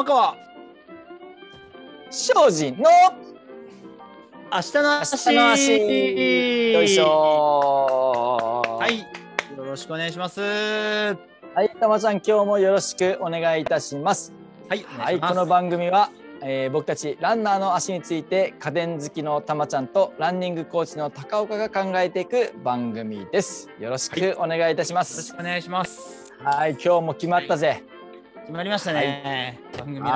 山川。精進の明日の足の足よいしょ。はい。よろしくお願いします。ははいたまちゃん今日もよろしくお願いいたします。いはいこの番組は、えー僕たちランナーの足について家電好きのたまちゃんとランニングコーチの高岡が考えていく番組です。よろしくお願いいたしまよろしすくお願いします。はい今日も決まったぜ決まりましたね、番組の。は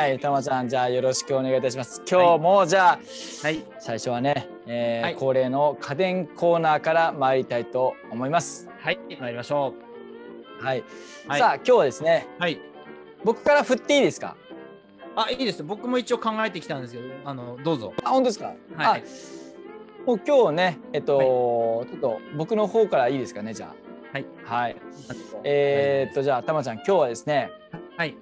はい。たまちゃんじゃあよろしくお願いいたします。今日もじゃあ、い。最初はね、えーはい。恒例の家電コーナーから参りたいと思います。はい。参りましょはい。うはい。さあ今日はですね、はい。僕から振っていいですか？あいいです。僕も一応考えてきたんですけどあのどうぞ。あ本当ですか？はい。あもう今日ねえっと、ちょっと僕の方からいいですかねじゃあ。はい。はい。えー、っとじゃあたまちゃん今日はですね、はい。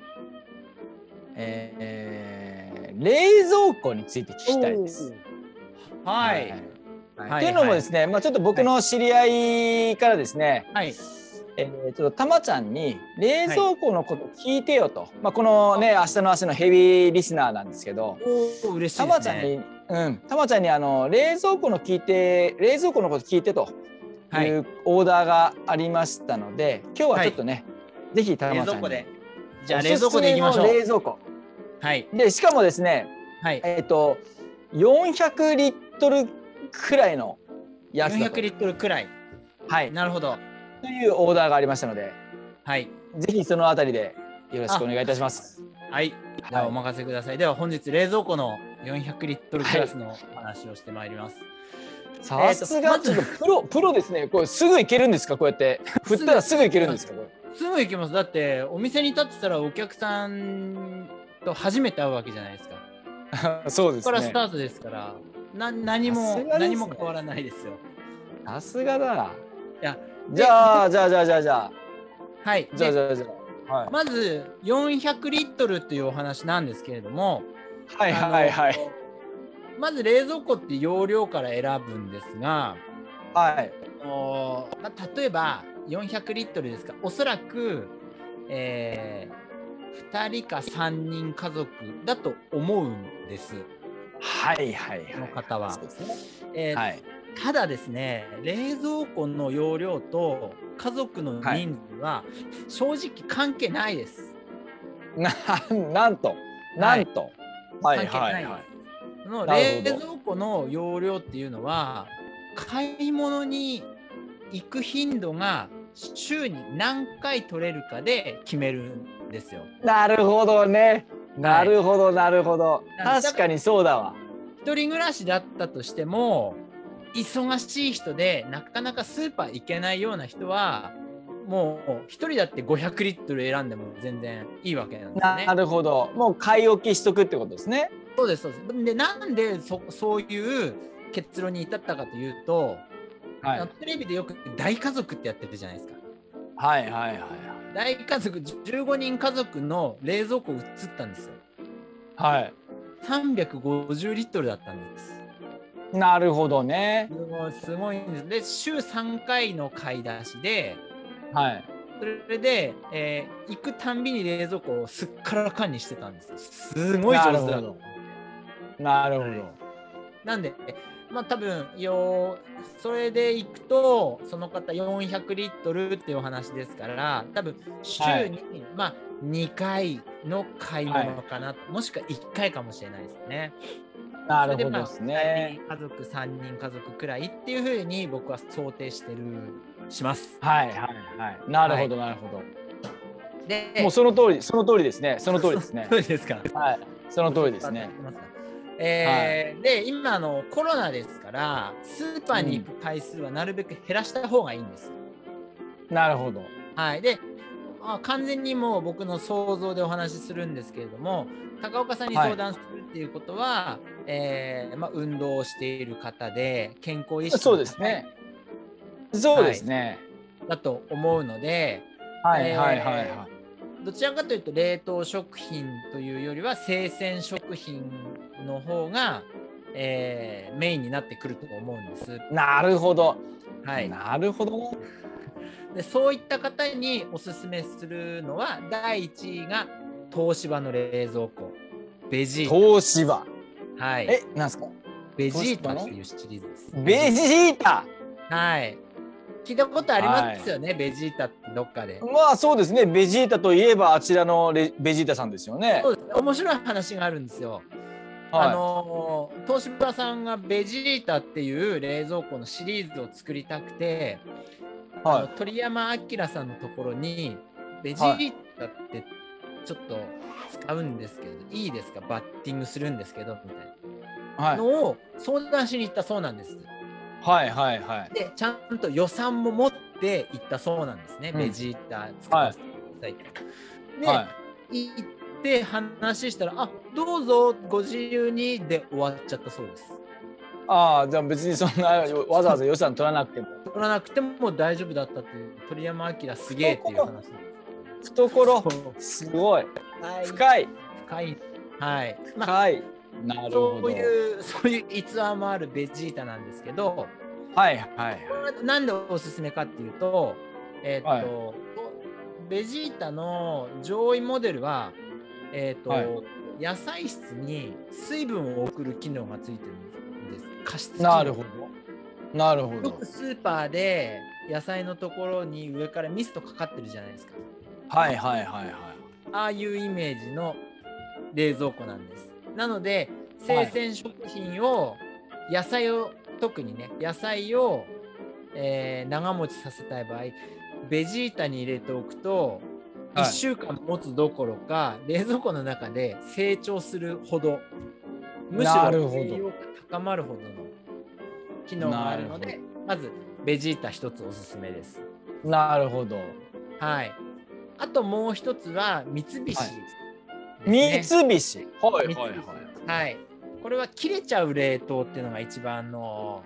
えー、冷蔵庫について聞きたいです。はい。はいっていうのもですね、まあちょっと僕の知り合いからですね、はい。えー、ちょっとたまちゃんに冷蔵庫のこと聞いてよと、まあこのね明日の足のヘビーリスナーなんですけど、おお嬉しいたですね。まちゃんに、うん、たまちゃんにあの冷蔵庫の聞いて冷蔵庫のこと聞いてと。はい。いうオーダーがありましたので、今日はちょっとね、ぜひたまちゃんに。冷蔵庫でじゃあ冷蔵庫でいきましょう。冷蔵庫。はい。でしかもですね、はい。えっ、と400リットルくらいのやつだと。400リットルくらい。はい。なるほど。というオーダーがありましたので、はい。ぜひそのあたりでよろしくお願いいたします。はい。ではお任せください。では本日冷蔵庫の400リットルクラスのお話をしてまいります。さすがちょっとプロプロですね。これすぐいけるんですか？こうやって。振ったらすぐいけるんですか？これ。すぐ行きます。だってお店に立ってたらお客さんと初めて会うわけじゃないですか。そうでここからスタートですから、な何も、ね何も変わらないですよ。さすがだ。いやじゃあじゃあじゃあじゃあじゃあはい。でじゃあじゃあじゃあはいまず400リットルっていうお話なんですけれども、はいはいはいまず冷蔵庫って容量から選ぶんですが、はいあのまあ、例えば400リットルですか？おそらく、え2人か3人家族だと思うんです。はいはいはい。方は。えーはい。ただですね冷蔵庫の容量と家族の人数は正直関係ないです。な なんと。なんと。はい。関係ないい。ははい。その冷蔵庫の容量っていうのは買い物に行く頻度が週に何回取れるかで決めるんですよ。なるほどね。なるほどなるほど。はい確かにそうだわ。一人暮らしだったとしても忙しい人でなかなかスーパー行けないような人はもう一人だって500リットル選んでも全然いいわけなんですよねな。るほど。もう買い置きしとくってことですね。そうですそうです。でなんでそそういう結論に至ったかというと、はいテレビでよく大家族ってやってるじゃないですか。はいはいはいはい。大家族15人家族の冷蔵庫映ったんですよ。はい。350リットルだったんです。なるほどね。すごいすごいんです。で週3回の買い出しではい。それで、えー行くたんびに冷蔵庫をすっからかんにしてたんですよ。すごい上手だなるほどなるほど。なんで、まあ多分よそれで行くと、その方400リットルっていうお話ですから、多分週に、はいまあ2回の買い物かな、もしくは1回かもしれないですね。なるほどでそれまあすね。家族3人家族くらいっていうふうに僕は想定してるします。はいはいはい。なるほどなるほど。で、もうその通りその通りですね。その通りですね そ。うですか。はい。その通りですね。えーで今あのコロナですからスーパーに行く回数はなるべく減らした方がいいんです。なるほど。はい、であ完全にもう僕の想像でお話しするんですけれども高岡さんに相談するっていうことは、えーまあ、運動をしている方で健康意識そうですね。そうですね。だと思うのではいはいはいはい。どちらかというと冷凍食品というよりは生鮮食品の方が、えーメインになってくると思うんです。なるほど。はい、なるほど。ね。でそういった方におすすめするのは第1位が東芝の冷蔵庫。ベジー東芝。タはい。えなんすか？ベジータっていうシリーズです。ベジータ。はい聞いたことありますよね、ベジータってどっかで。まあそうですね。ベジータといえばあちらのレベジータさんですよね。そうです。面白い話があるんですよ。はい。あのー東芝さんがベジータっていう冷蔵庫のシリーズを作りたくて、は鳥山明さんのところにベジータってちょっと使うんですけど、い、いですか？バッティングするんですけどみたいいはない。のを相談しに行ったそうなんです。はいはいはいでちゃんと予算も持って行ったそうなんですね、うんベジータ使わせてくださいと。で、はい行って話したら「あどうぞご自由に」で終わっちゃったそうです。ああじゃあ別にそんなわざわざ予算取らなくても取らなくても大丈夫だったっていう鳥山明すげえっていう話。懐すごいはい深い深い。はい。まあ、深いなるほど。そういう、そういう逸話もあるベジータなんですけど、はいはい。なんでおすすめかっていうと、えっ、と、はい。ベジータの上位モデルは、えっ、と、はい。野菜室に水分を送る機能がついてるんです。加湿なるほど。なるほど。よくスーパーで野菜のところに上からミストかかってるじゃないですか。はいはいはいはい。ああいうイメージの冷蔵庫なんです。なので生鮮食品を、野菜を特にね野菜を、えー長持ちさせたい場合ベジータに入れておくと、はい。1週間持つどころか冷蔵庫の中で成長するほどむしろなるほど。栄養が高まるほどの機能があるのなでまずベジータ一つおすすめです。なるほど。はい。あともう一つは三菱です三ね、菱。はい三菱。はい。これは切れちゃう冷凍っていうのが一番の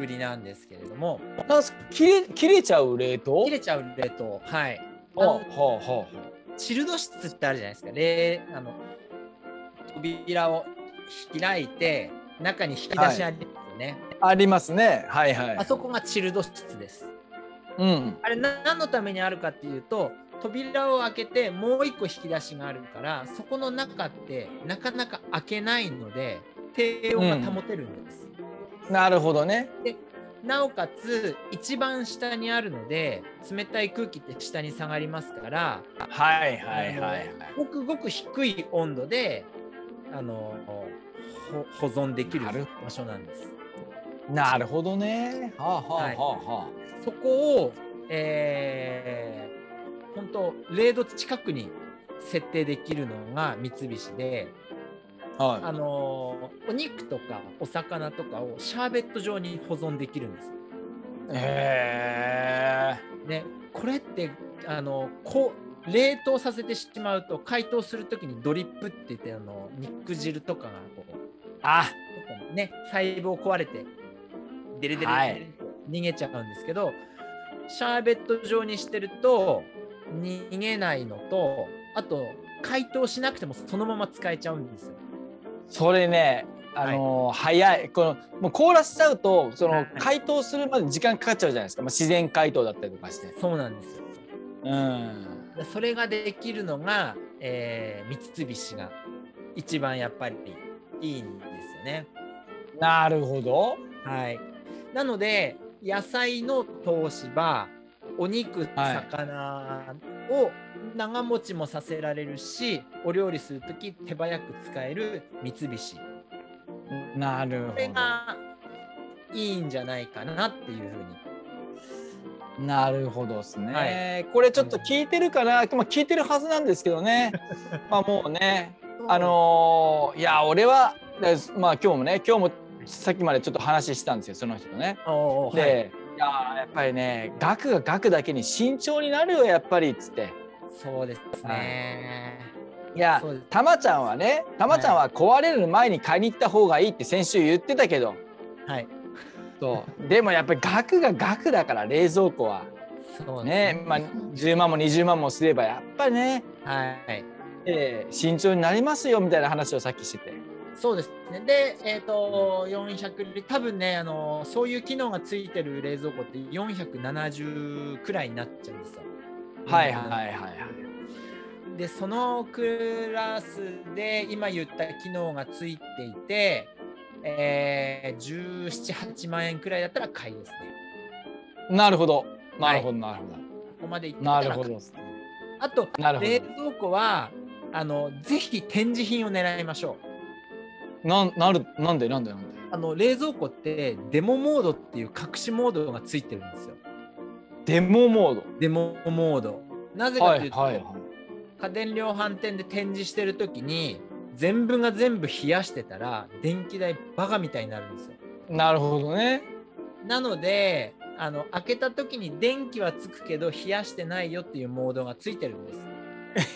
売りなんですけれども、なんすか？切れ切れちゃう冷凍？切れちゃう冷凍、はい。あはあのはあはチルド室ってあるじゃないですか。冷あの扉を開いて中に引き出しありますよね。あありますね。はいはい。あそこがチルド室です。うん。あれな何のためにあるかっていうと扉を開けてもう一個引き出しがあるからそこの中ってなかなか開けないので低温が保てるんです。なるほどね。なおかつ一番下にあるので冷たい空気って下に下がりますからはいはいはいはい。ごくごく低い温度であのほ保存できる場所なんです。なるほどね。はあはあはあはそこを、えー、本当0度近くに設定できるのが三菱で、あはい。あのーお肉とかお魚とかをシャーベット状に保存できるんです。へえね、これってあのこう冷凍させてしまうと解凍するときにドリップって言ってあの肉汁とかがこうあ。ね細胞壊れてデレデレ逃げちゃうんですけど、シャーベット状にしてると逃げないのとあと解凍しなくてもそのまま使えちゃうんですよ。それねあのー早い。このもう凍らせちゃうとそはい。の解凍するまで時間かかっちゃうじゃないですか、まあ、自然解凍だったりとかして。そうなんですよ。うん。でそれができるのが、えー三菱が一番やっぱりいいんですよね。なるほど。はい、なので野菜の東芝お肉はい。魚を長持ちもさせられるし、お料理する時手早く使える三菱。なるほこれがいいんじゃないかなっていうふうに。どなるほどですね、はこれちょっと聞いてるかな、まあ、聞いてるはずなんですけどね。まあもうねあのーいや俺はでまあ今日もね今日もさっきまでちょっと話してたんですよその人とね。で、はいい、やーやっぱりね額が額だけに慎重になるよやっぱりっつって。そうですね。いやそうですたまちゃんはねたまちゃんは壊れる前に買いに行った方がいいって先週言ってたけどはい。そうでもやっぱり額が額だから冷蔵庫はそうですねまあ10万も20万もすればやっぱりね、はい。えー慎重になりますよみたいな話をさっきしてて。そうですね。で、えっ、と、400リ多分ね、あの、そういう機能がついてる冷蔵庫って470くらいになっちゃうんですよ。はいはいはいはい。でそのクラスで今言った機能がついていて、えー、17、8万円くらいだったら買いですね。なるほど。なるほど、なるほど。ここまで行ってなるほど。あと、冷蔵庫はあのぜひ展示品を狙いましょう。ななるなんでなんでなんで？あの冷蔵庫ってデモモードっていう隠しモードがついてるんですよ。デモモードデモモード。なぜかというと、はいはいはい、家電量販店で展示してる時に全部が全部冷やしてたら電気代バカみたいになるんですよ。なるほどね。なのであの開けた時に電気はつくけど冷やしてないよっていうモードがついてるんです。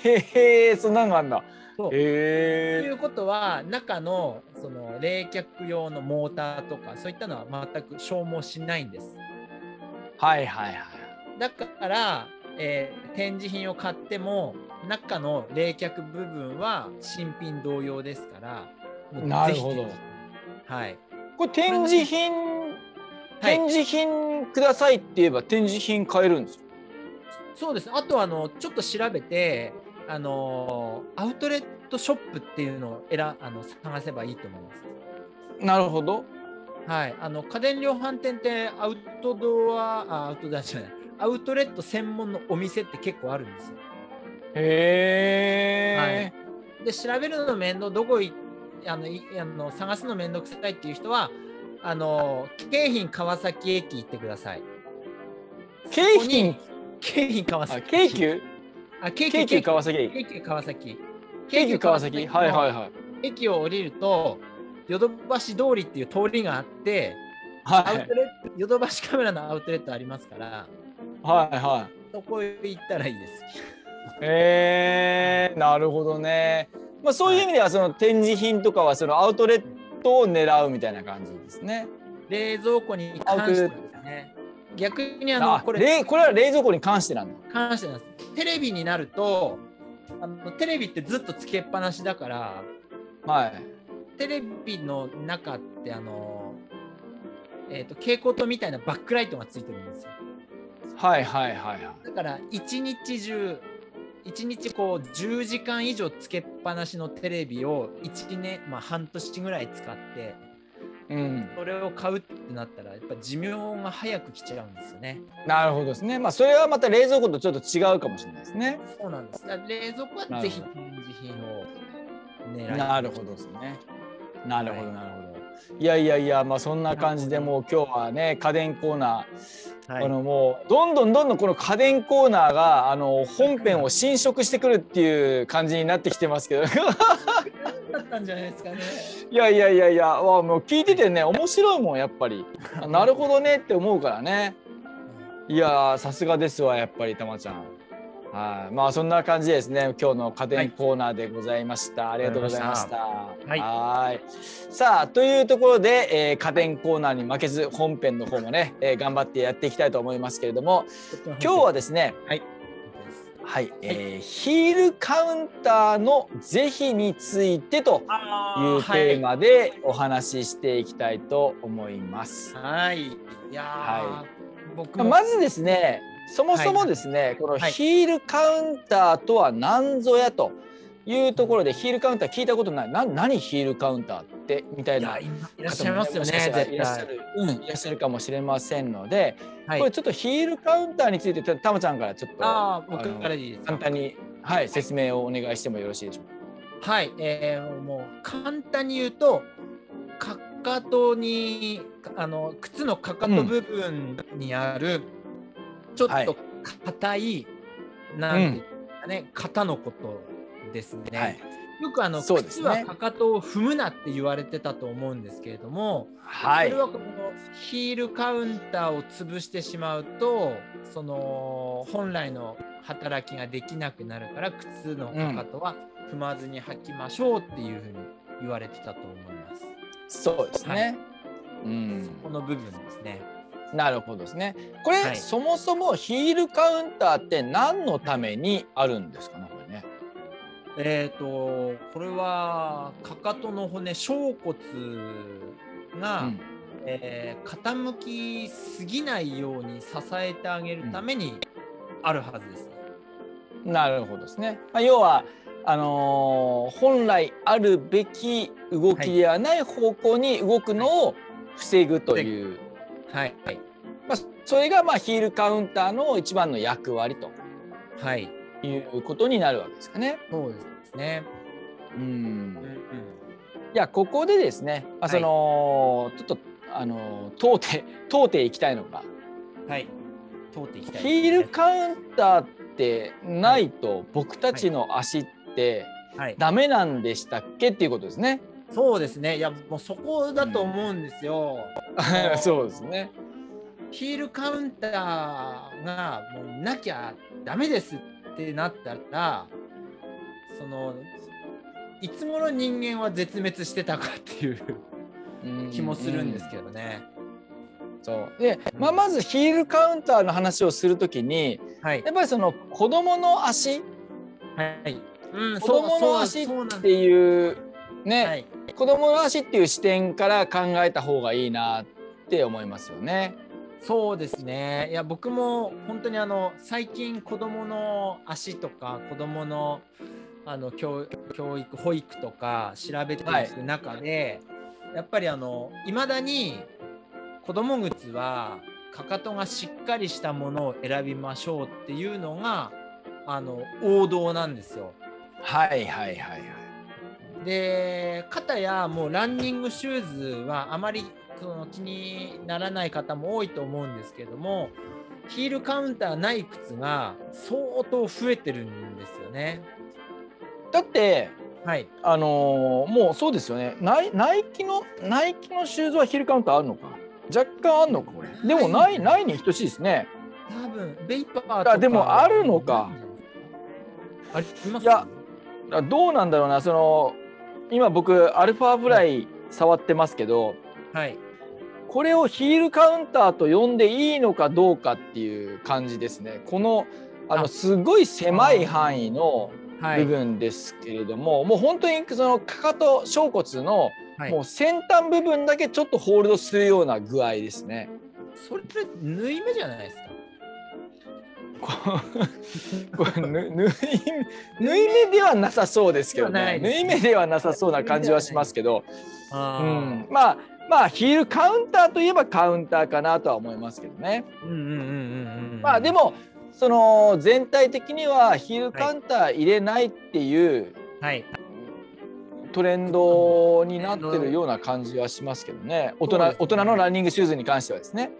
へえそんなのあんだ。ということは中のその冷却用のモーターとかそういったのは全く消耗しないんです。はいはいはい。だから、えー、展示品を買っても中の冷却部分は新品同様ですから。なるほど。はい。これ展示品展示品くださいって言えば展示品買えるんですか、そうですあとあのちょっと調べてあのアウトレットショップっていうのを選あの探せばいいと思います。なるほど。はい、あの家電量販店ってアウトドアあアウトドアじゃないアウトレット専門のお店って結構あるんですよ。へえ、はい。で調べるの面倒どこいあのいあの探すの面倒くさいっていう人はあの京浜川崎駅行ってください。京浜？京浜川崎。京急？あ京急川崎京急川崎。京急川崎はいはいはい。駅を降りるとヨドバシ通りっていう通りがあって、はい、アウトレットヨドバシカメラのアウトレットありますから、はいはい。そこへ行ったらいいです。えー、なるほどね。まあそういう意味ではその展示品とかはそのアウトレットを狙うみたいな感じですね。冷蔵庫に関してですね。逆にあのこれこれは冷蔵庫に関してなんだ。関してなんです。テレビになるとあのテレビってずっとつけっぱなしだから、はい。テレビの中ってあのえっ、ー、と蛍光灯みたいなバックライトがついてるんですよ。はいはいはい。だから一日中1日こう10時間以上つけっぱなしのテレビを1年、まあ、半年ぐらい使って、うん、それを買うってなったらやっぱ寿命が早く来ちゃうんですよね。なるほどですね。まあそれはまた冷蔵庫とちょっと違うかもしれないですね。そうなんです。冷蔵庫はぜひ展示品を狙いなるほどですね。なるほどなるほど。いやいやいやまあそんな感じでもう今日はね家電コーナー、はい、あのもうどんどんどんどんこの家電コーナーがあの本編を侵食してくるっていう感じになってきてますけど。だったんじゃないですかね。いやいやいやいや、もう聞いててね面白いもんやっぱり。なるほどねって思うからね。いやさすがですわやっぱりたまちゃん。はい、まあそんな感じですね。今日の家電コーナーでございました。はい、ありがとうございました。はい。さあというところで、えー、家電コーナーに負けず本編の方もね、えー、頑張ってやっていきたいと思いますけれども、今日はですね。はい。はい、えー、ヒールカウンターの是非についてというテーマでお話ししていきたいと思います。はい。いやはい、僕まずですね。そもそもですね、はい、このヒールカウンターとは何ぞやというところで、ヒールカウンター聞いたことない。な何ヒールカウンターってみたいないらっしゃいますよねいらっしゃる、うん、いらっしゃるかもしれませんので、はい、これちょっとヒールカウンターについてたまちゃんからちょっとあ僕からいい簡単に、はい、説明をお願いしてもよろしいでしょうか？はい、えー、もう簡単に言うとかかとにあの靴のかかと部分にある、うんちょっと硬い、はい、なんね、うん、型のことですね。はい、よくあの、ね、靴はかかとを踏むなって言われてたと思うんですけれども、はい、それはこのヒールカウンターを潰してしまうとその本来の働きができなくなるから靴のかかとは踏まずに履きましょうっていうふうに言われてたと思います。そうですね。はい、うん、この部分ですね。なるほどですね。これ、はい、そもそもヒールカウンターって何のためにあるんですかね、これね。えっ、ー、とこれはかかとの骨小骨が、うん、えー、傾きすぎないように支えてあげるためにあるはずです。なるほどですね。まあ、要はあのー本来あるべき動きではない方向に動くのを防ぐという、はいはい。まあ、それがまあヒールカウンターの一番の役割と。はい。いうことになるわけですかね。そうですね。うん。うんうん。いやここでですね、まあ、その、ちょっとあの問うて問うていきたいのが。はい。通っていきたいですヒね、ールカウンターってないと僕たちの足ってはい、ダメなんでしたっけっていうことですね。そうですねいやもうそこだと思うんですよ。そうですね。ヒールカウンターがもうなきゃダメですってなったらそのいつ頃人間は絶滅してたかっていう気もするんですけどね。そうで、まあ、まずヒールカウンターの話をするときにはいやっぱりその子供の足？はい。うん子供の足っていうね、はい。子供の足っていう視点から考えた方がいいなって思いますよね。そうですね。いや僕も本当にあの最近子供の足とか子供のあの教教育保育とか調べていく中で、やっぱりあの未だに子供靴はかかとがしっかりしたものを選びましょうっていうのがあの王道なんですよ。はいはいはいはい。で肩やもうランニングシューズはあまりその気にならない方も多いと思うんですけどもヒールカウンターない靴が相当増えてるんですよね。だってはい、あのーもうそうですよね。ナイナイキのナイキのシューズはヒールカウンターあるのか？若干あるのかこれ。でもないないに等しいですね。多分ベイパーとかあでもあるのか。ありますいやあどうなんだろうな。その今僕アルファブライ触ってますけどはい。これをヒールカウンターと呼んでいいのかどうかっていう感じですね。このあのあ。すごい狭い範囲のはい。部分ですけれども、もう本当にそのかかと小骨のはい。もう先端部分だけちょっとホールドするような具合ですね。それ縫い目じゃないですか？これぬ縫い縫い目ではなさそうですけどね。縫い目ではなさそうな感じはしますけど、うあん、まあまあヒールカウンターといえばカウンターかなとは思いますけどね。まあでもその全体的にはヒールカウンター入れないっていうはい。トレンドになってるような感じはしますけどね。大人大人のランニングシューズに関してはですね。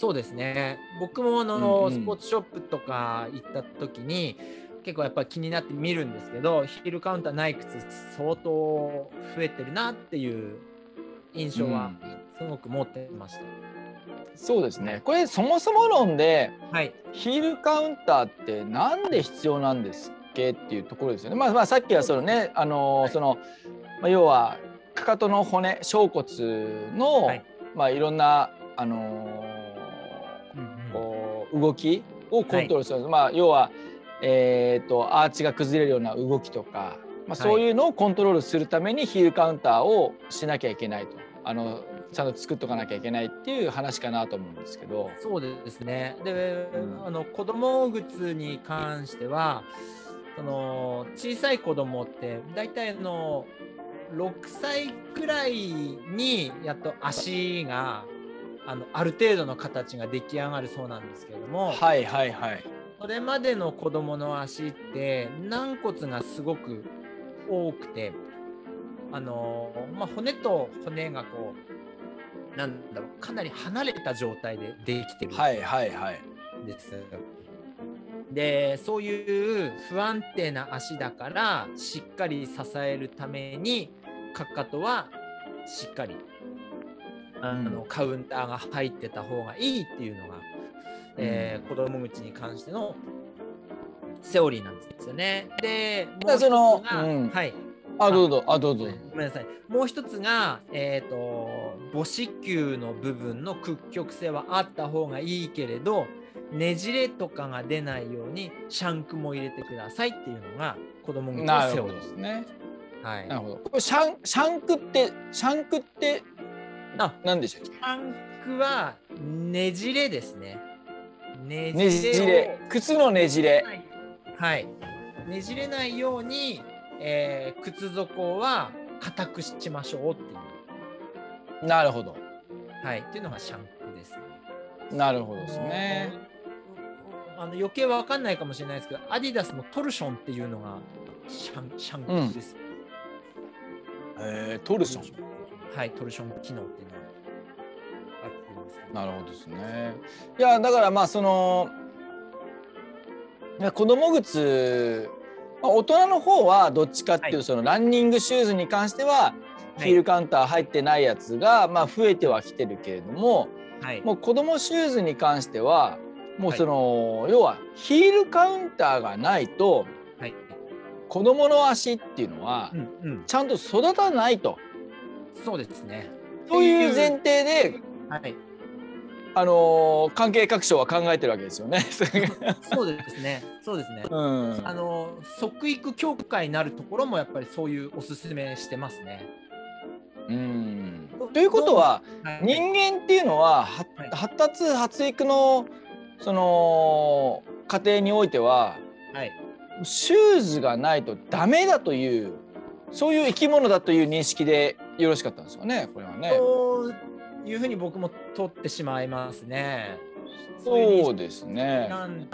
そうですね。僕もあの、うんうん。スポーツショップとか行った時に結構やっぱ気になって見るんですけどヒールカウンターない靴相当増えてるなっていう印象はすごく持ってました。そうですね。これそもそも論ではい、ヒールカウンターってなんで必要なんですっけっていうところですよね。まあ、まあさっきはそのね、あのーはい。その、まあ、要はかかとの骨小骨の、はい。まあいろんなあの動きをコントロールする、まあ要はえっ、とアーチが崩れるような動きとか、まあ、そういうのをコントロールするためにヒールカウンターをしなきゃいけないと。あのちゃんと作っとかなきゃいけないっていう話かなと思うんですけど。そうですね。で、うんあの子供靴に関しては、その小さい子供って大体あの6歳くらいにやっと足があのある程度の形が出来上がるそうなんですけれども、はいはいはい。それまでの子供の足って軟骨がすごく多くて、あのまあ、骨と骨がこうなんだろうかなり離れた状態でできてるはいはいはい。んです。でそういう不安定な足だからしっかり支えるためにかかとはしっかりあの、うんカウンターが入ってた方がいいっていうのが、えー子供口に関してのセオリーなんですよね。でもうそのはいあどうぞあどうぞ。ごめんなさい。もう一つが、えー、と母趾球の部分の屈曲性はあった方がいいけれどねじれとかが出ないようにシャンクも入れてくださいっていうのが子供向けなるほどのセオリーですね。はい、なるほど。これシャンシャンクってシャンクってあ何でしたっけ？シャンクはねじれですね。ねねじれ靴のねじれ。はい。ねじれないように、えー靴底は硬くしましょうっていう、なるほど。はい、っていうのがシャンクですね。なるほどですね。あの余計わかんないかもしれないですけど、アディダスのトルションっていうのがシャンシャンクです。えー、トルション。はい、トルション機能っていうのがあす。なるほどですね。いやだからまあそのいや子供靴、まあ、大人の方はどっちかっていうと、はいそのランニングシューズに関してはいヒールカウンター入ってないやつが、まあ増えてはきてるけれどもはい、もう子供シューズに関してはもうその、要はヒールカウンターがないとはい、子供の足っていうのはうんうん、ちゃんと育たないと。そうですね。という前提ではい、あのー関係各所は考えてるわけですよね。そうですね。そうですね。うん、あの即育協会になるところもやっぱりそういうおすすめしてますね。うんということははい、人間っていうのは発達発育のその過程においてははい、シューズがないとダメだというそういう生き物だという認識でよろしかったんですよねこれはね。そういうふうに僕も取ってしまいますね。いそうですね。なん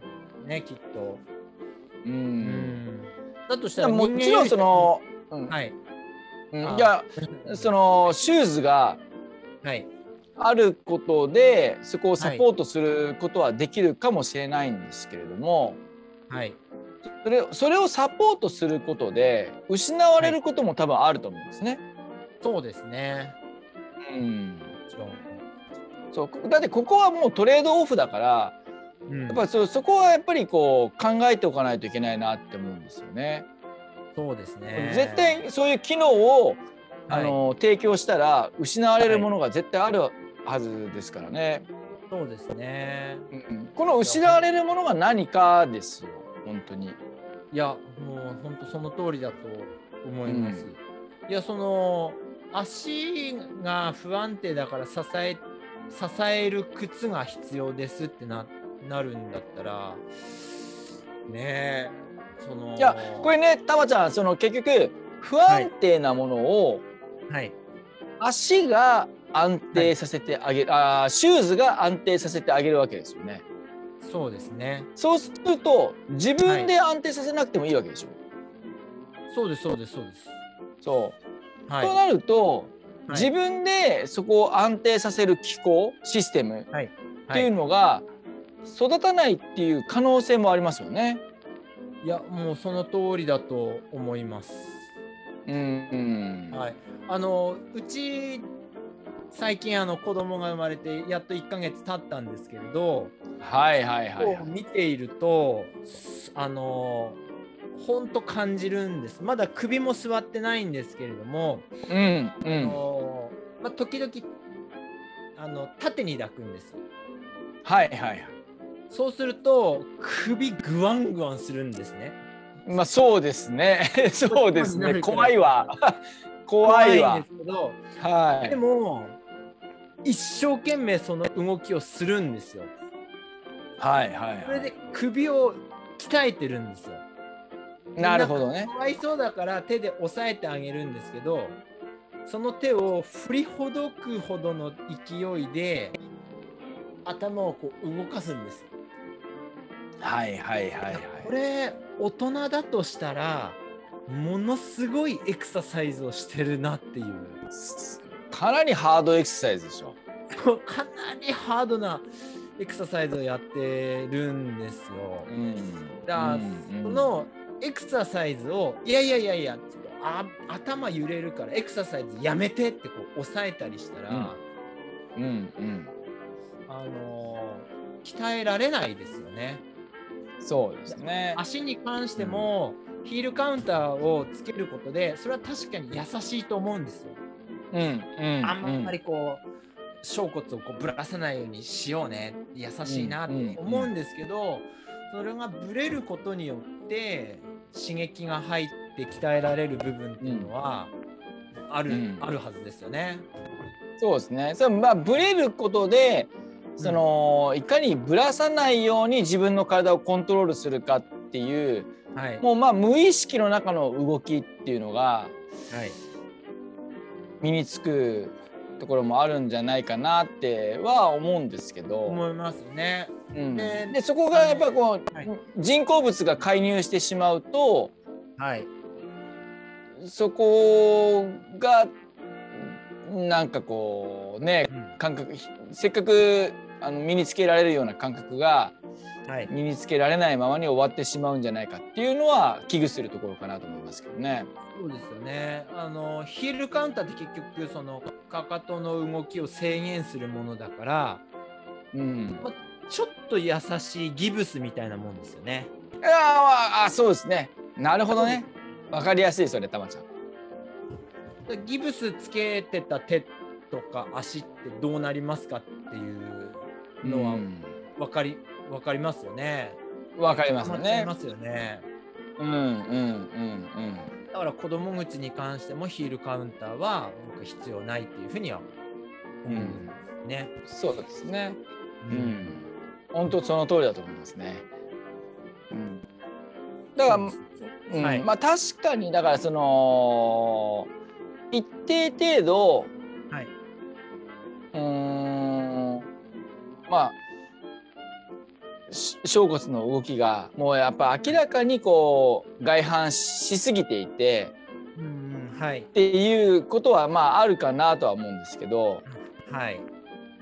ねきっと。う。うんん。だとしたらもちろんその、うんはいうんあいやそのシューズがはいあることでそこをサポートすることはできるかもしれないんですけれども、はいそれそれをサポートすることで失われることも多分あると思うんですね。そうですね。うん。そうだってここはもうトレードオフだからうんやっぱりそそこはやっぱりこう考えておかないといけないなって思うんですよね。そうですね。絶対そういう機能をあはいの、提供したら失われるものが絶対あるはずですからね。そうですね。うんうんこの失われるものが何かですよ本当に。いや、もう本当その通りだと思います。いや、その足が不安定だから支え支える靴が必要ですってななるんだったら、ねえ、そのいやこれねたまちゃんその結局不安定なものをはい、足が安定させてあげる、あーシューズが安定させてあげるわけですよね。そうですね。そうすると自分で安定させなくてもいいわけでしょ。そうです、そうです、そうです。そう、はいと。なると、はい自分でそこを安定させる機構システムはい。っていうのが育たないっていう可能性もありますよね。いや、もうその通りだと思います。うん、うんはい。あの、うち、最近あの子供が生まれてやっと1ヶ月経ったんですけれど、はいはいはい見ていると、すあの本当感じるんです。まだ首も座ってないんですけれども、うんうあんのまあ、時々あの縦に抱くんですよ。はいはいはい。そうすると首グワングワンするんですね。まあ そうですね。そうですね。怖いわ。怖いわんで。すけど、はい。でも一生懸命その動きをするんですよ。はいはいはそれで首を鍛えてるんですよ。い。なるほどねか。わいそうだから手で押さえてあげるんですけどその手を振りほどくほどの勢いで頭をこう動かすんですよ。はいはいはいはい。これ大人だとしたらものすごいエクササイズをしてるなっていうかなりハードエクササイズでしょ。かなりハードなエクササイズをやってるんですよ。うん。だからうんそ、のエクササイズをいやいやいやいやちょっとあ頭揺れるからエクササイズやめてってこう押さえたりしたら、うんうん。あのー鍛えられないですよね。そうですね。足に関しても、ヒールカウンターをつけることでそれは確かに優しいと思うんですよ。うんうん。あんまりこう小骨をこうぶらさないようにしようね優しいなって思うんですけど、それがぶれることによって刺激が入って鍛えられる部分っていうのはある、うんあるはずですよね。そうですね。それまあブレることで、そのいかにぶらさないように自分の体をコントロールするかってっていうはい。もうまあ無意識の中の動きっていうのがはい。身につくところもあるんじゃないかなっては思うんですけど、思いますね。うん、ででそこがやっぱこう、はい人工物が介入してしまうとはい。そこがなんかこうねうん感覚せっかくあの身につけられるような感覚がはい。身につけられないままに終わってしまうんじゃないかっていうのは危惧するところかなと思いますけどね。そうですよね。あのヒールカウンターって結局そのかかとの動きを制限するものだから、うん、まちょっと優しいギブスみたいなもんですよね。ああそうですねなるほどねわかりやすいそれたまちゃん。でギブスつけてた手とか足ってどうなりますかっていうのはうん分かり,、わかりますよね。わかりますよね決ますよね。うんうんうんだから子供口に関してもヒールカウンターは僕必要ないっていうふうには思うんですね。うん。そうですね。ううん。本当その通りだと思いますね。うん。だから、うんはいまあ確かにだからその一定程度はい。うーんまあし小骨の動きがもうやっぱ明らかにこう外反しすぎていてうんうんはいっていうことはまああるかなとは思うんですけど、はい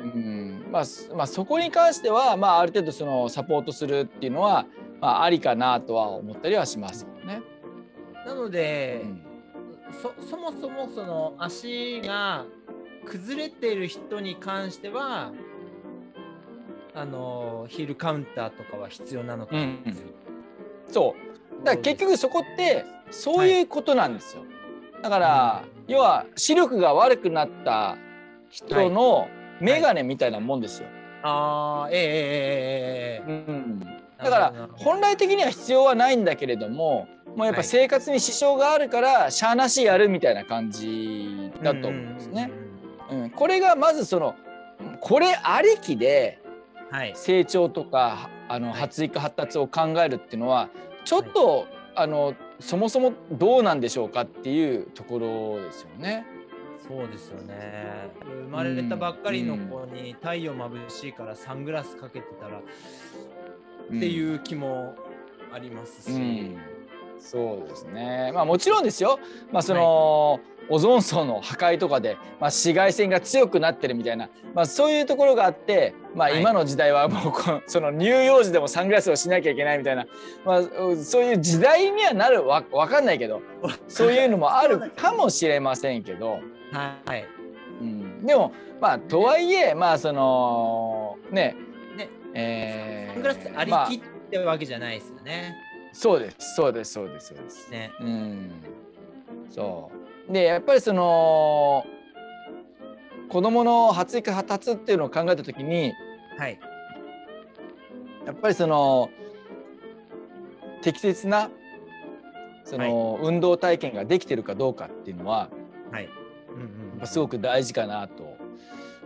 うん。まあすまあ、そこに関しては、まあ、ある程度そのサポートするっていうのは、まあ、ありかなとは思ったりはしますよね。なので、うん。そそもそもその足が崩れてる人に関してはあのヒールカウンターとかは必要なのかなそう。だから結局そこってそういうことなんですよ。だから、うん要は視力が悪くなった人の眼鏡みたいなもんですよ。ああえええええええうん。えだから本来的には必要はないんだけれどももうやっぱはい。生活に支障があるからしゃあなしやるみたいな感じだと思うんですね。うん、これがまずそのこれありきではい。成長とかあのはい。発育発達を考えるっていうのはちょっと、あのそもそもどうなんでしょうかっていうところですよね。そうですよね。生まれたばっかりの子に太陽眩しいからサングラスかけてたらっていう気もありますし、うん。そうですね。まあもちろんですよ。まあその、オゾン層の破壊とかで、まあ、紫外線が強くなってるみたいな、まあ、そういうところがあって、まあ、はい今の時代はもうこの その乳幼児でもサングラスをしなきゃいけないみたいな、まあ、そういう時代にはなるわわかんないけどそういうのもあるかもしれませんけど、はい。うん、でもまあとはいえまあそのねね。えーサングラスありまあきってわけじゃないですよね。そうですそうですそうですそうです。ね。うん、そう。でやっぱりその子どもの発育発達っていうのを考えた時にはい。やっぱりその適切なその、運動体験ができてるかどうかっていうのははい。うんうんすごく大事かなと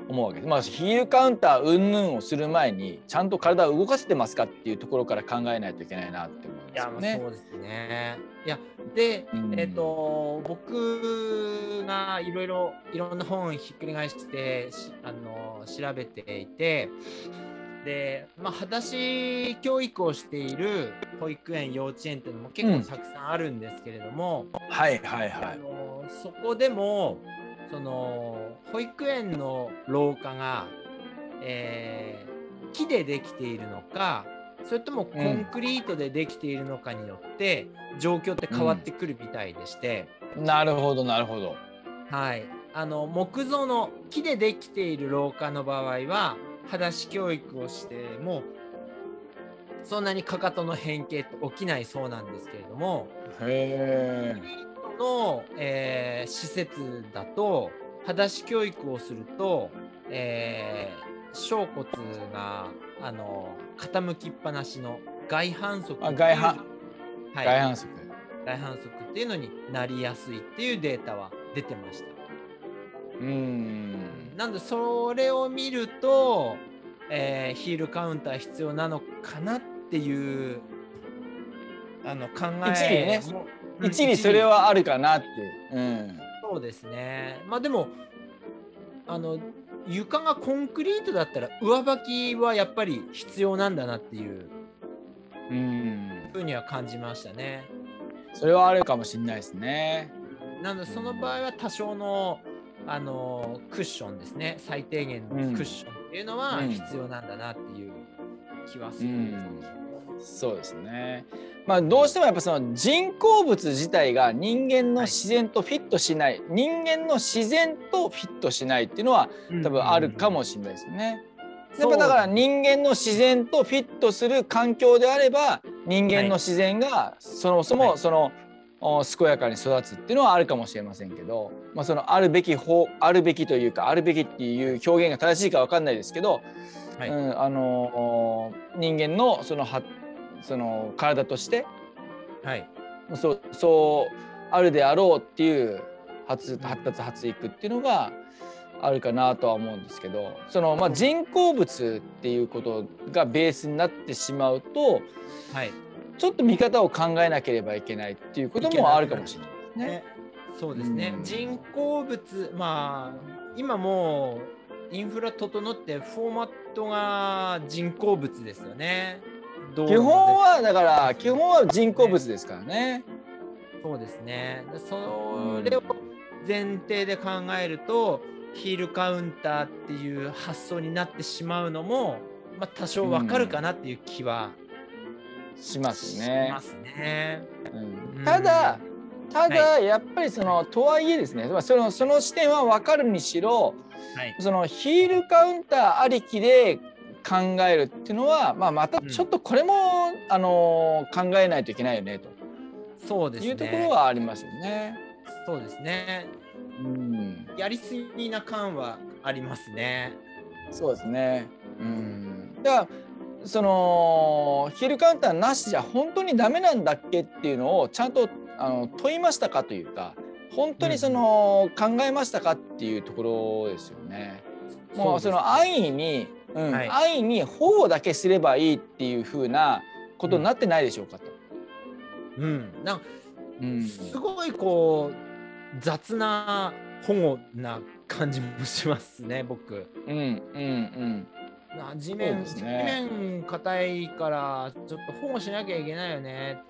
思うわけです。まあヒールカウンター云々をする前にちゃんと体を動かせてますかっていうところから考えないといけないなって思うんいや、ますよね。そうですね。いや、で、うんえっ、と、僕がいろいろ、いろんな本ひっくり返して、しあの、調べていて。で、まあ、裸足教育をしている保育園、幼稚園っていうのも結構たくさんあるんですけれども。はいはいあのそこでもその保育園の廊下が、えー木でできているのかそれともコンクリートでできているのかによって、状況って変わってくるみたいでして、なるほどなるほど。はい、あの木造の木でできている廊下の場合は裸足教育をしてもそんなにかかとの変形って起きないそうなんですけれども。へえ。の、えー施設だと裸足教育をすると、えー小骨があの傾きっぱなしの外反足っていうあ外反はい、外反則。外反足っていうのになりやすいっていうデータは出てました。うーん。なんでそれを見ると、えーヒールカウンター必要なのかなっていうあの考えねも一理それはあるかなって。いう。うん。そうですね。まあでもあの床がコンクリートだったら上履きはやっぱり必要なんだなっていううん、ふうには感じましたね。それはあるかもしれないですね。なのでその場合は多少のあのクッションですね。最低限のクッションっていうのはうん。必要なんだなっていう気はすうるんんです、そうですね。まあどうしてもやっぱその人工物自体が人間の自然とフィットしない、人間の自然とフィットしないっていうのは多分あるかもしれないですよね。やっぱだから人間の自然とフィットする環境であれば人間の自然がそもそはい。もその、お健やかに育つっていうのはあるかもしれませんけど、まあ、そのあるべき方あるべきというかあるべきっていう表現が正しいかわかんないですけど、はい。うん、あの人間のそのはその体としてはい。そうそうあるであろうっていう発発達発育っていうのがあるかなとは思うんですけどその、まあ、人工物っていうことがベースになってしまうとはい。ちょっと見方を考えなければいけないっていうこともあるかもしれないですね。ね。そうですね、うん。人工物まあ今もうインフラ整ってフォーマットが人工物ですよね。道路基も本はだから基本は人工物ですからね。そうですね。でそれを前提で考えると、ヒールカウンターっていう発想になってしまうのも、まあ、多少わかるかなっていう気はしますしねま。すね。うんうんただただやっぱりそのとはいえですね、まあ、そのその視点は分かるにしろはい。そのヒールカウンターありきで考えるっていうのは、まあ、またちょっとこれも、あの考えないといけないよねとそうですね。いうところはありますよね。そうですね。うん、やりすぎな感はありますね。そうですね。うん、だからそのヒールカウンターなしじゃ本当にダメなんだっけっていうのをちゃんとあの問いましたかというか本当にその、考えましたかっていうところですよね。もうその安易に、うんはい安易に保護だけすればいいっていう風なことになってないでしょうかと。うん。なんかうんすごいこう雑な保護な感じもしますね、僕。うんうんうんな地面、ね面硬いからちょっと保護しなきゃいけないよね。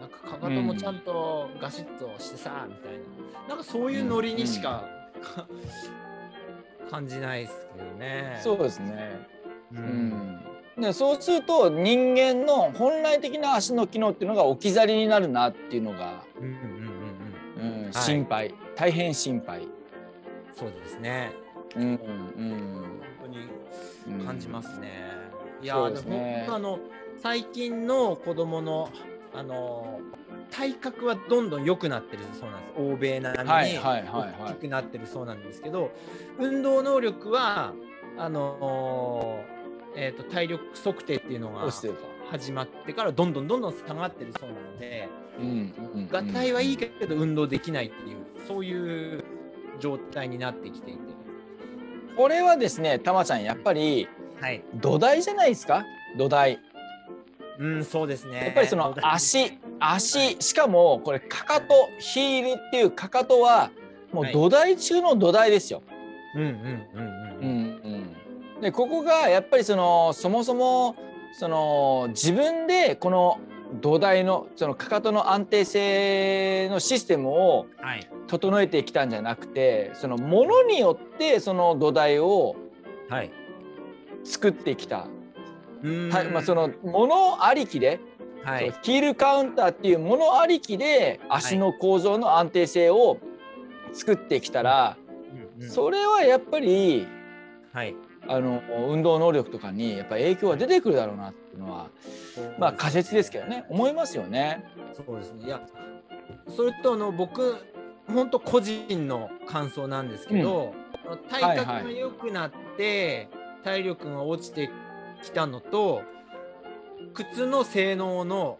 なんかかかともちゃんとガシッとしてさ、みたいな。なんかそういうノリにしか、か 感じないですけどね。そうですね。う。うんん、でそうすると人間の本来的な足の機能っていうのが置き去りになるなっていうのが、うんうんうんうん。うんはい心配大変心配。そうですね。うんうん本当にうん感じますね。いやそうーでもですねあの最近の子供のあの体格はどんどん良くなってるそうなんです。欧米並みにはいはいはいはい大きくなってるそうなんですけど、運動能力はあのえっ、と体力測定っていうのが。始まってからどんどんどんどん下がってるそうなので、うんうんうん合体はいいけど運動できないっていうそういう状態になってきていて。これはですねたまちゃんやっぱりはい。土台じゃないですか？土台。うん、そうですね。やっぱりその足足しかもこれかかとヒールっていうかかとはもう土台中の土台ですよ。うんうんうんうん。うんうん、でここがやっぱりそのそもそもその自分でこの土台のそのかかとの安定性のシステムをはい。整えてきたんじゃなくてそのものによってその土台をはい。作ってきた、うーんはいまあ、そのものありきで、はい。ヒールカウンターっていうものありきで足の構造の安定性を作ってきたら、うんうんそれはやっぱりはい。あの運動能力とかにやっぱ影響が出てくるだろうなっていうのはまあ仮説ですけどね思いますよね。そうですね。いや、それとあの僕、本当個人の感想なんですけど、体格が良くなって、体力が落ちてきたのと、靴の性能の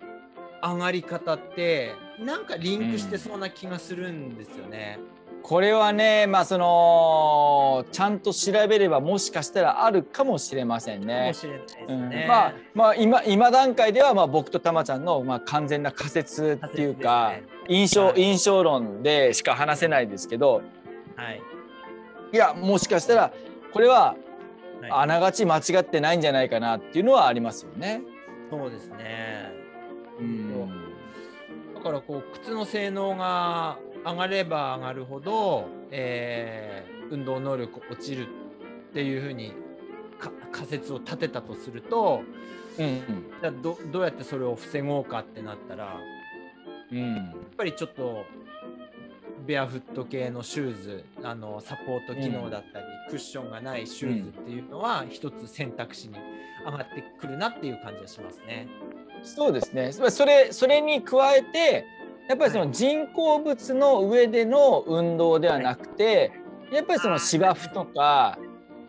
上がり方って、なんかリンクしてそうな気がするんですよね。これはねまあそのちゃんと調べればもしかしたらあるかもしれませんかね。まあまあ今今段階ではまあ僕とたまちゃんのまあ完全な仮説っていうか、ね印象、はい印象論でしか話せないですけどはい。いやもしかしたらこれははいあながち間違ってないんじゃないかなっていうのはありますよね。そうですね。うんだからこう靴の性能が上がれば上がるほど、えー運動能力落ちるっていうふうにか仮説を立てたとするとうんじゃあどどうやってそれを防ごうかってなったらやうんうんっぱりちょっとベアフット系のシューズあのサポート機能だったり、クッションがないシューズっていうのは一つ選択肢に上がってくるなっていう感じがしますね。そうですね。それそれに加えてやっぱりその人工物の上での運動ではなくて、やっぱりその芝生とか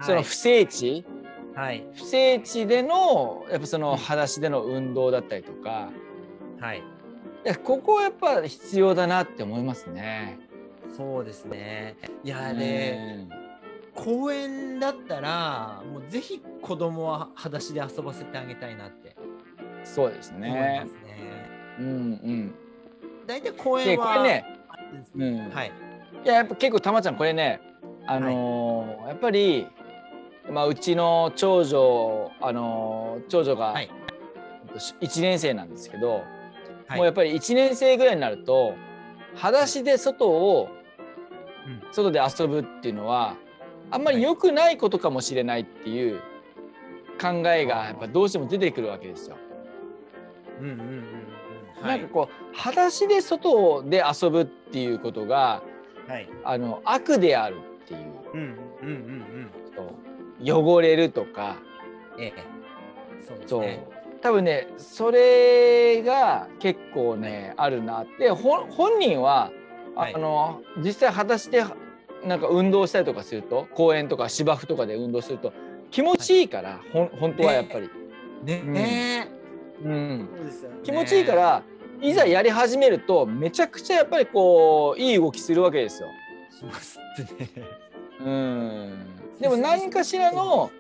その不整地、はい、不整地でのやっぱその裸足での運動だったりとか、はい、ここはやっぱ必要だなって思いますね。そうですね。いやで、公園だったらもうぜひ子供は裸足で遊ばせてあげたいなって。うんそうですね。す。ね。うんうん。大体公で園はこれね、うん、はい。いややっぱ結構たまちゃんこれねあのーやっぱり、まあ、うちの長女、あのー長女がはい。1年生なんですけど、はい。もうやっぱり1年生ぐらいになると裸足で外を、うん。外で遊ぶっていうのはあんまり良くないことかもしれないっていう考えがやっぱどうしても出てくるわけですよ。うんうんうんうんはないんかこう裸足で外で遊ぶっていうことがはい。あの悪であるっていう。うんうんうんうん汚れるとか。ええ。そうですね。多分ねそれが結構ねあるなって。ほ本人はあはい。の、実際裸足でなんか運動したりとかすると公園とか芝生とかで運動すると気持ちいいから、ほん本当はやっぱり、ね。うん。ねう気持ちいいからいざやり始めるとめちゃくちゃやっぱりこういい動きするわけですよ。しますね。うん、でも何かしらの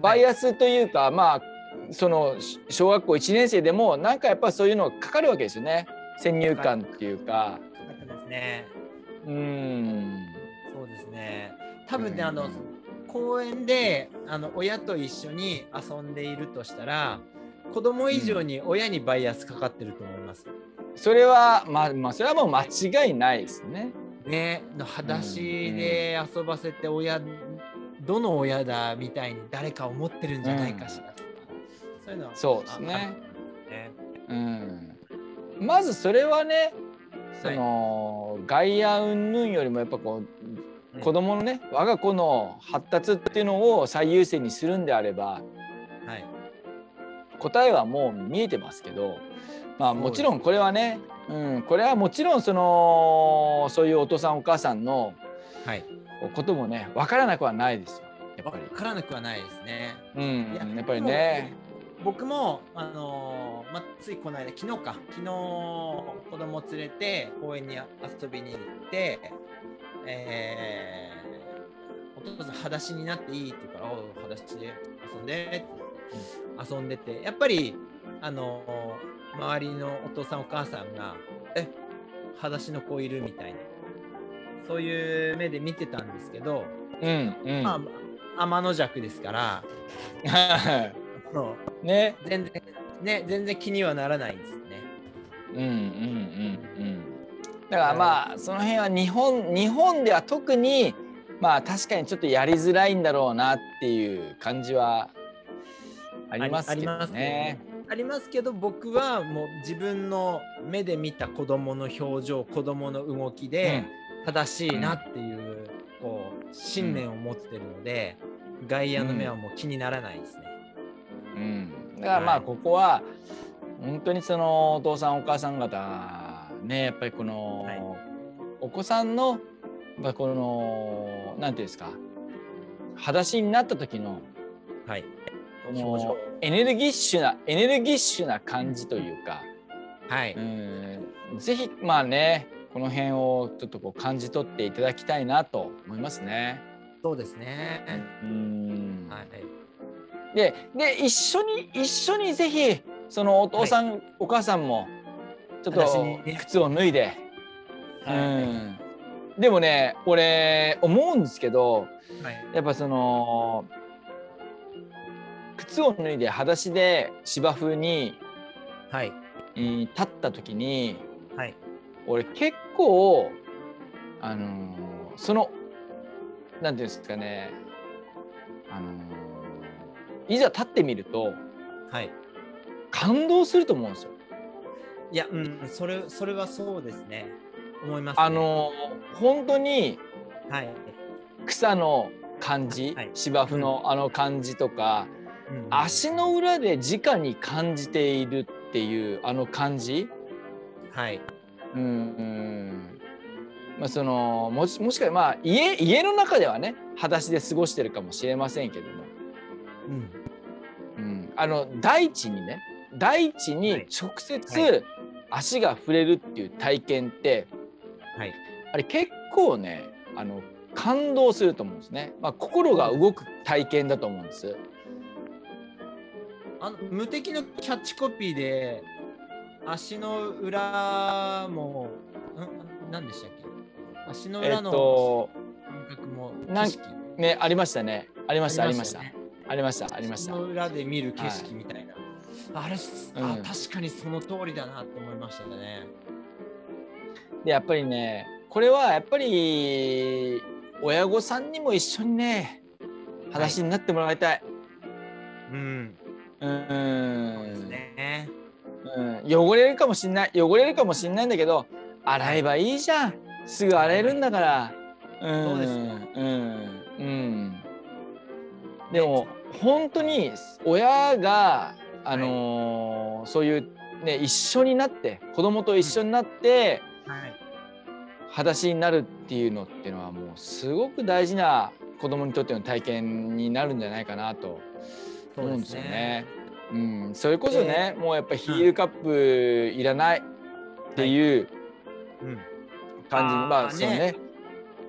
バイアアスというか、まあそのし小学校1年生でもなんかやっぱそういうのがかかるわけですよね。先入観っていうか。ってますね。うんね。多分ね、うん。あの公園であの親と一緒に遊んでいるとしたら、子供以上に親にバイアスかかってると思います。それはまあまあそれはもう間違いないですね。ね、の裸足で遊ばせて親、どの親だみたいに誰か思ってるんじゃないかしら。とか、そういうのはそうですね。ねうん、まずそれはねその、外野云々よりもやっぱこう子供のね我が子の発達っていうのを最優先にするんであればはい、答えはもう見えてますけどまあもちろんこれはね、うん、これはもちろんそのそういうお父さんお母さんのはい、こともね分からなくはないですよやっ分ぱり。からなくはないですね。うんいややっぱりね。僕も、あのーま、ついこの間、昨日か、昨日子供連れて公園に遊びに行って、えー、お父さん、裸足になっていいって言うから、おう裸足で遊んでって、遊んでて、やっぱり、あのー周りのお父さん、お母さんが、え、裸足の子いるみたいな、そういう目で見てたんですけど、うんうん。まあ、天の弱ですから、そうね。全然ね全然気にはならないんですよね。うんうんうんうん。だからまあその辺は日本日本では特にまあ確かにちょっとやりづらいんだろうなっていう感じはありますけどね。ありますけど僕はもう自分の目で見た子供の表情子供の動きで正しいなっていう,、こう信念を持ってるので、外野の目はもう気にならないですね。うん、だからまあはい。ここは本当にそのお父さんお母さん方ねやっぱりこの、はいお子さんのやっぱこのなんていうんですか裸足になった時のはい。このエネルギッシュなエネルギッシュな感じというか、はい。うんぜひまあねこの辺をちょっとこう感じ取っていただきたいなと思いますね。そうですね。うんはい。でで一緒に一緒にぜひそのお父さん、お母さんもちょっと靴を脱いで、はい。うんでもね俺思うんですけどはい。やっぱその靴を脱いで裸足で芝生に、はい。えー立った時にはい。俺結構あのーそのなんていうんですかねあのーいざ立ってみるとはい。感動すると思うんですよ。いや、うん、それ、それはそうですね。思います、ね。あ、のー本当にはい。草の感じ、はい芝生のあの感じとか、うん、足の裏で直に感じているっていうあの感じ、はい。うんうんまあ、そのもしもしかまあ家家の中ではね裸足で過ごしてるかもしれませんけども、うん。うん、あの大地にね大地にはい。直は接足が触れるっていう体験って、はい。あれ結構ねあの感動すると思うんですね、まあ、心が動く体験だと思うんです。あの無敵のキャッチコピーで足の裏もん何でしたっけ？足のえっ裏のと感覚もなん景色。ねありましたね。ありましたありました。ありましたありました。足の裏で見る景色みたいな、あれす、あうん。確かにその通りだなって思いましたね。でやっぱりねこれはやっぱり親御さんにも一緒にね裸足になってもらいたい。うん。うーそうんね。うん、汚れるかもしんない汚れるかもしんないんだけど洗えばいいじゃん。すぐ洗えるんだから。うんそうですようん。うん、でも本当に親が、あのーそういう、ね、一緒になって子供と一緒になって、はい。裸足になるっていうのっていうのはもうすごく大事な子供にとっての体験になるんじゃないかなと思うんですよね。うん、それこそね、もうやっぱりヒールカップいらないっていううん感じまあそうね。ね。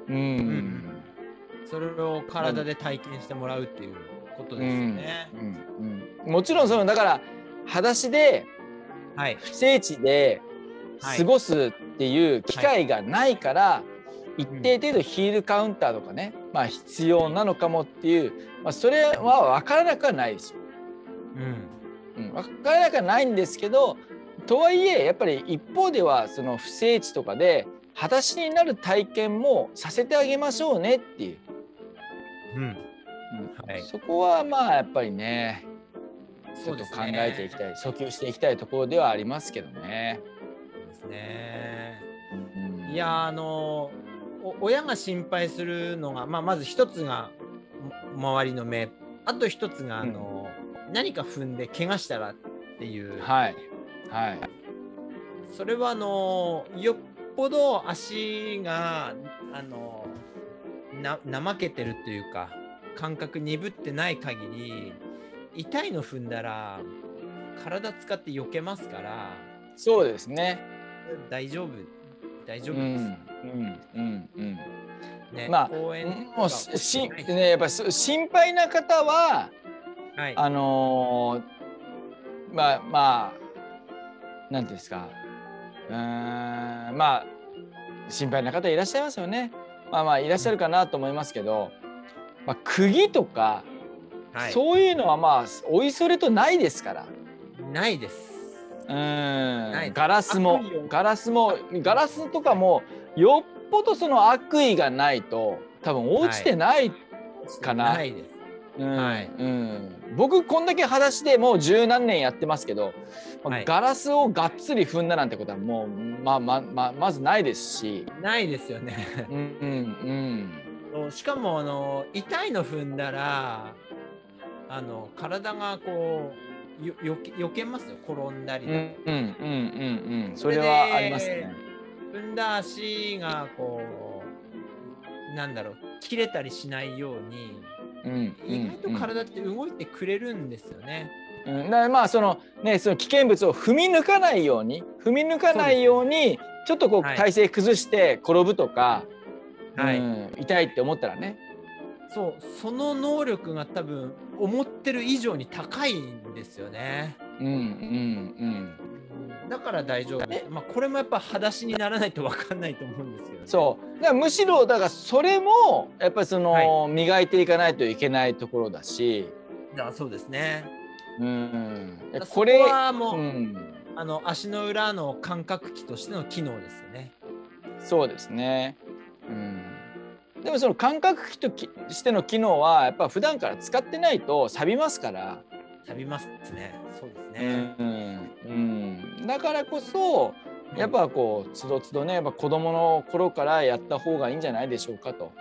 うん、ん。それを体で体験してもらうっていうことですよね。うんうん、もちろんそのだから裸足ではい。不整地ではい過ごすっていう機会がないから、一定程度ヒールカウンターとかね、まあ必要なのかもっていう、まあ、それは分からなくはないですよ。うん。うん、分からなくはないんですけどとはいえやっぱり一方ではその不整地とかで裸足になる体験もさせてあげましょうねっていう、うん。うんはい。そこはまあやっぱりねちょっと考えていきたい、訴求していきたいところではありますけどね。ですね。うん。いやあのお親が心配するのが、まあ、まず一つがも周りの目。あと一つがあの、何か踏んで怪我したらっていう、はい。はい。それはあのよっぽど足があのな怠けてるというか感覚鈍ってない限り痛いの踏んだら体使って避けますからそうですね。大丈夫大丈うん夫です。うんうんうんね、まあもうししねやっぱりそ心配な方ははい、あのーまあまあなんていうんですかうーんまあ心配な方いらっしゃいますよね。まあまあいらっしゃるかなと思いますけど、まあ、釘とか、はい、そういうのはまあおいそれとないですから。ないです。うん。ガラスもガラスもガラスとかもよっぽどその悪意がないと多分落ちてない、かな。ないです。うん。はい。うん、僕こんだけ裸足でもう十何年やってますけど、まあはい。ガラスをがっつり踏んだなんてことはもうまあまあまあまずないですし、ないですよね。うんうんそうしかもあの痛いの踏んだらあの体がこうよよけ避けますよ転んだりうんうんだとか、うんうんうんうんそれはありますね。踏んだ足がこうなんだろう切れたりしないようにうんうん意外と体って動いてくれるんですよね。うん、だからまあそのねその危険物を踏み抜かないように踏み抜かないようにちょっとこうはい。体勢崩して転ぶとか、はいうん痛いって思ったらねそうその能力が多分思ってる以上に高いんですよね。うんうんだから大丈夫え。まあこれもやっぱ裸足にならないと分かんないと思うんですけど、うんそうだからむしろだからそれもやっぱりその、磨いていかないといけないところだし、だそうですね。うん、これはもう、うん、あの足の裏の感覚器としての機能ですよね。そうですね。うん。でもその感覚器ときしての機能はやっぱ普段から使ってないと錆びますから。錆びますね。そうですうね。ん。うん。だからこそやっぱこうつどつどねやっぱ子供の頃からやった方がいいんじゃないでしょうかと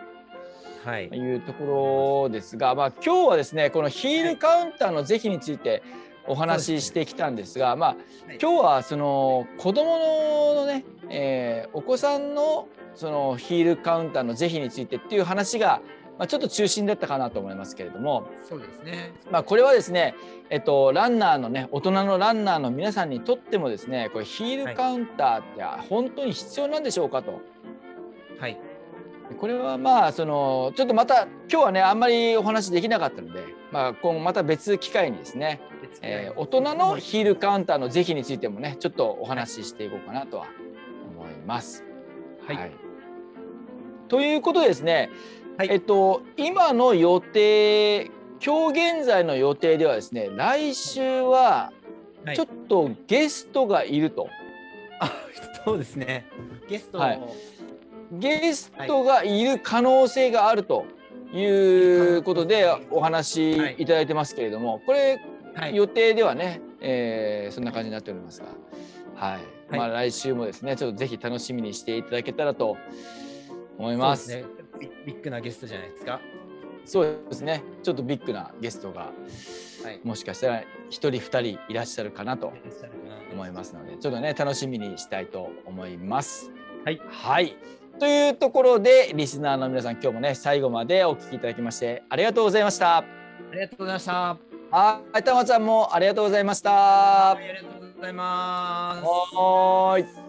はい。いうところですが、まあ今日はですねこのヒールカウンターの是非についてお話ししてきたんですが、まあはい今日はその子供のね、えーお子さんのそのヒールカウンターの是非についてっていう話が、まあ、ちょっと中心だったかなと思いますけれども、そうですね。まあ、これはですね、えっと、ランナーのね大人のランナーの皆さんにとってもですねこれヒールカウンターって本当に必要なんでしょうかと。はい。これはまあそのちょっとまた今日はねあんまりお話できなかったので、まあ、今後また別機会にですね、えー大人のヒールカウンターの是非についてもねちょっとお話ししていこうかなとは思います。はい。ということでですね、はいえっと今の予定今日現在の予定ではですね来週ははいちょっとゲストがいると、あ、そうですね。ゲストはいゲストがいる可能性があるということでお話しいただいてますけれども、これはい。予定ではね、えーそんな感じになっておりますが、はい、はいまあ来週もですね、ちょっとぜひ楽しみにしていただけたらと思います。すね。ビビッグなゲストじゃないですか。そうですね、ちょっとビッグなゲストがはい。もしかしたら一人二人いらっしゃるかなと思いますので、ちょっとね楽しみにしたいと思います。はい。はい。というところでリスナーの皆さん今日もね最後までお聞きいただきましてありがとうございました。ありがとうございました。はい、たまちゃんもありがとうございました。はい、ありがとうございます。はーい。